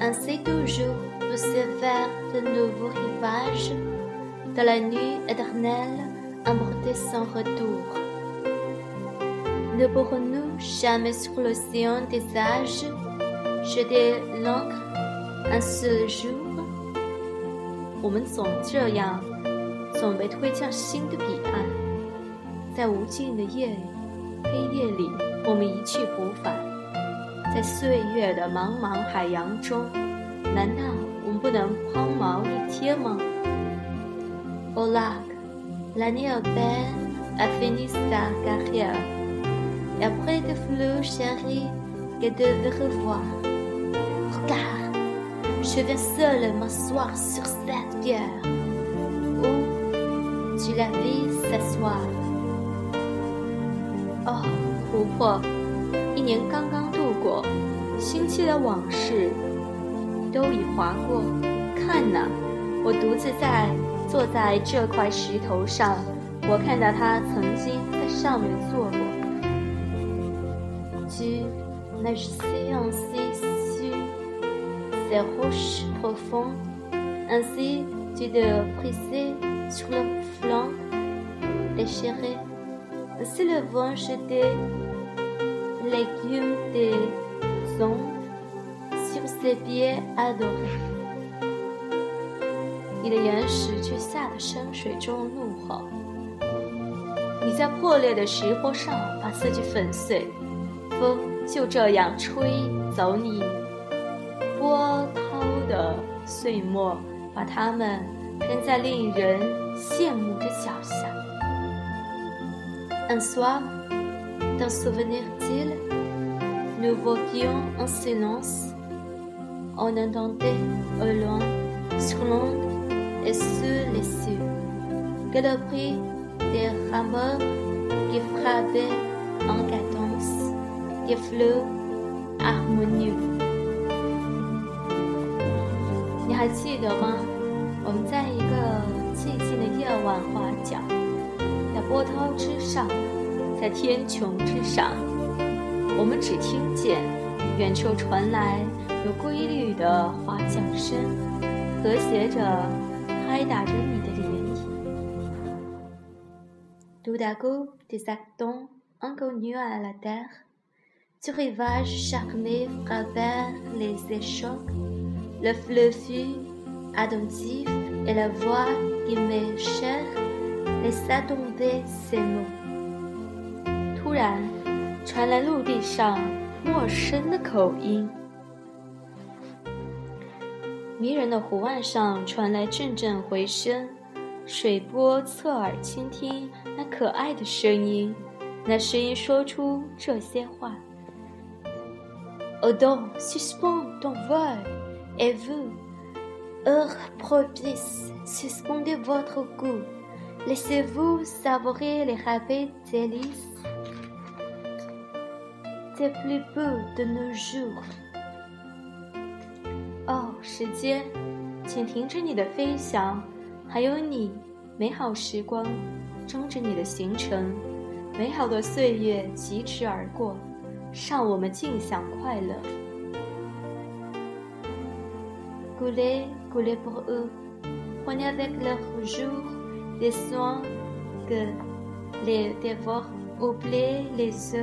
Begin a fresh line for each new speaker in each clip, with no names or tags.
Ainsi toujours vous se faire de nouveaux rivages dans la nuit éternelle emportée sans retour. Ne pourrons-nous jamais sur l'océan des âges jeter l'encre un seul jour?
我们总这样，总被推向新的彼岸，在无尽的夜里、黑夜里，我们一去不返。et souillé de maman mang ha maintenant on peut d'un prendre mao et
Au lac, l'année européenne a fini sa carrière, et après de le chéri, que de revoir. Regarde, je vais seule m'asseoir sur cette pierre, où tu la vis s'asseoir.
Oh, pourquoi? il n'y a 过期的事，都已划过。看呐，我独自在坐在这块石头上，我看到他曾经在上面坐过。
居，那夕阳西下，在湖心，如此，你被吹在湖的中央，被吹在，被吹在湖中央。légumes des ondes sur ses pieds adorés.
一根树枝下的深水中怒吼。你在破裂的石坡上把自己粉碎。风就这样吹走你。波涛的碎末，把它们扔在令人羡慕的脚下。
Un soir, des s o u v e n i r nous voguions en silence. On entendait au loin, sur l'onde et sur les cieux, que le bruit des rameurs qui frappaient en cadence, des fleurs harmonieux.
我们只听见远处传来有规律的划桨声，和谐着拍打着你的脸。d
o u d a r o des actes inconnus à la terre, u r i v a g e s c h a q m è t r a v e r s e les é c h o c s Le fleuve, adoptif et la voix qui me chère, les s a d o n n e ses mots。
突然。传来陆地上陌生的口音，迷人的湖岸上传来阵阵回声，水波侧耳倾听那可爱的声音，那声音说出这些话
：“Adon suspend ton vol et vous heureux p r o p i c e s suspendez votre coup, laissez-vous savourer les rêves délic.” c'était beau de plus n o 在瀑布的那处。
哦，时间，请停止你的飞翔；还有你，美好时光，终止你的行程。美好的岁月疾驰而过，让我们尽享快乐。Golé, u e golé u e pour eux, prenez avec l e u r j o u r des soins que les dévorent ou b l a i les sur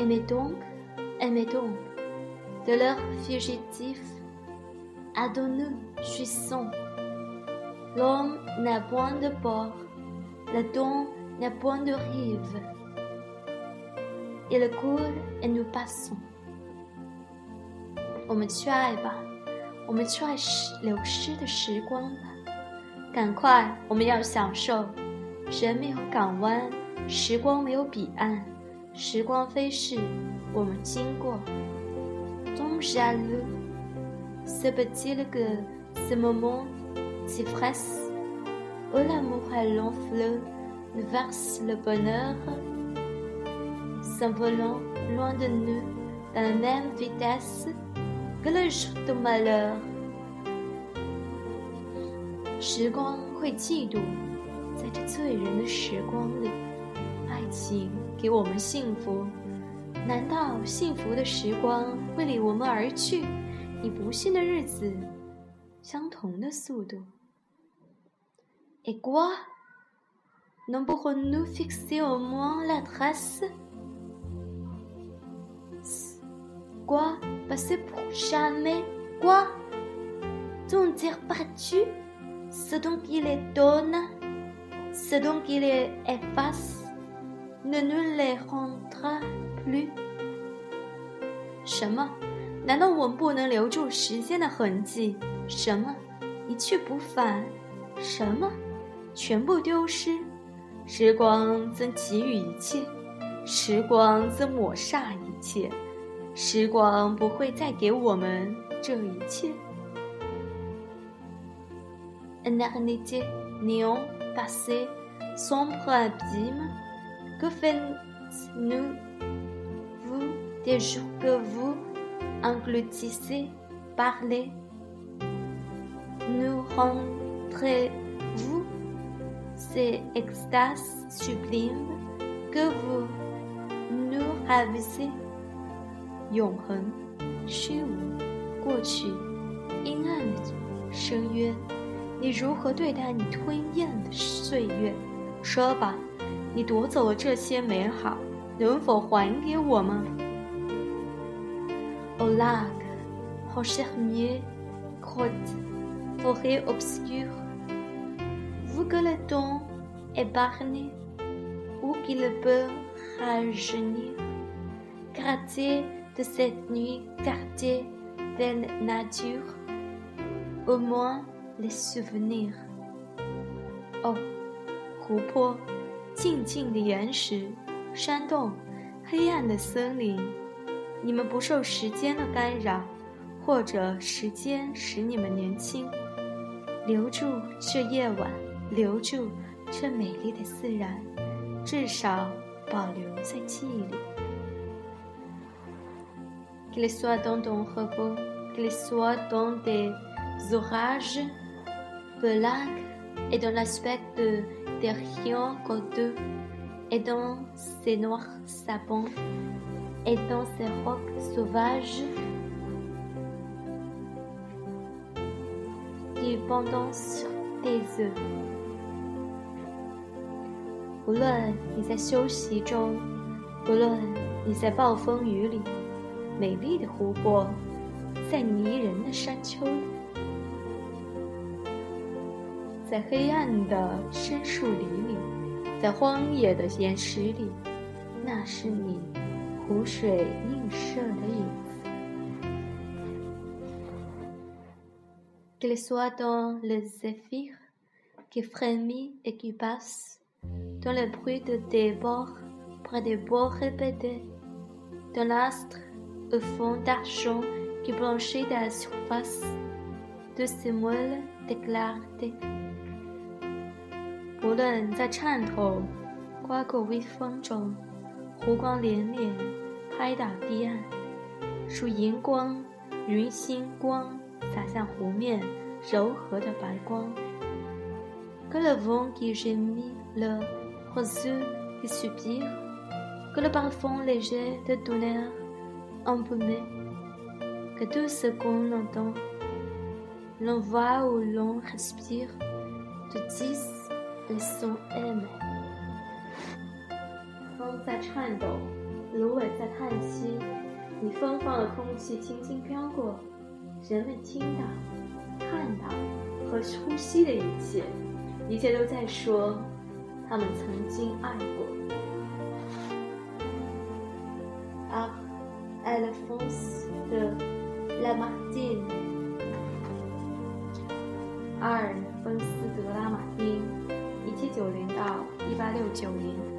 aimez donc, aimez donc, de leur fugitif, à nous jouissons. L'homme n'a point de port, le don n'a point de rive. Il court et nous passons.
On me tue, On me tue, le chien de chien, Quand quoi, on me y a sang chaud. J'aime au me
ton jaloux, se peut-il que ce moment si presse où l'amour à long fleuve verse le bonheur, s'envolant loin de nous à la même vitesse que le jour de malheur.
给我们幸福？难道幸福的时光会离我们而去？与不幸的日子相同的速度。
Et quoi? n pourrons-nous fixer au moins l'adresse? Quoi? Passer pour jamais? Quoi? Tout n e r partu? c e d o n t i l est d o n n e c e d o n t i l est e f f a c e ne nous les rendra plus。
什么？难道我们不能留住时间的痕迹？什么？一去不返？什么？全部丢失？时光曾给予一切，时光曾抹煞一切，时光不会再给我们这一切。
n'ar n'était néant passé sombre abîme Que faites-nous, vous, des jours que vous engloutissez, parlez Nous rentrez-vous ces extases sublimes que vous nous ravissez
ba
au lac, mieux, grotte, forêt obscure, vous que le temps barné, ou qu'il peut rajeunir, gratté de cette nuit, de la nature, au moins les souvenirs.
Oh, coupeau. 静静的岩石、山洞、黑暗的森林，你们不受时间的干扰，或者时间使你们年轻。留住这夜晚，留住这美丽的自然，至少保留在记忆里。
l i s s o i t d'automne, les soirs de forages, de l a c et de n l'aspect de de rien que deux, et dans ces noirs sapins et dans ces rocs sauvages, qui pendant sur tes yeux.
无论你在休息中，无论你在暴风雨里，美丽的湖泊，在迷人的山丘里。
qu'il soit dans le zéphyr qui frémit et qui passe, dans le bruit de tes bords près des bords répétés, dans l'astre au fond d'argent qui blanchit de la surface, de ces moelles de clarté
无论在颤抖、刮过微风中，湖光潋滟，拍打堤岸，数银光、云星光洒向湖面，柔和的白光。
Que le vent qui jette les roseaux qui soupire, que le parfum léger de d o n air e m b a u m e que tout ce qu'on entend, l'envoie où l'on respire, te dis. e Isong em,
风在颤抖，芦苇在叹息。你芬芳的空气轻轻飘过，人们听到、看到和呼吸的一切，一切都在说，他们曾经爱过。
a elephants de
la matin. r 二。六九年。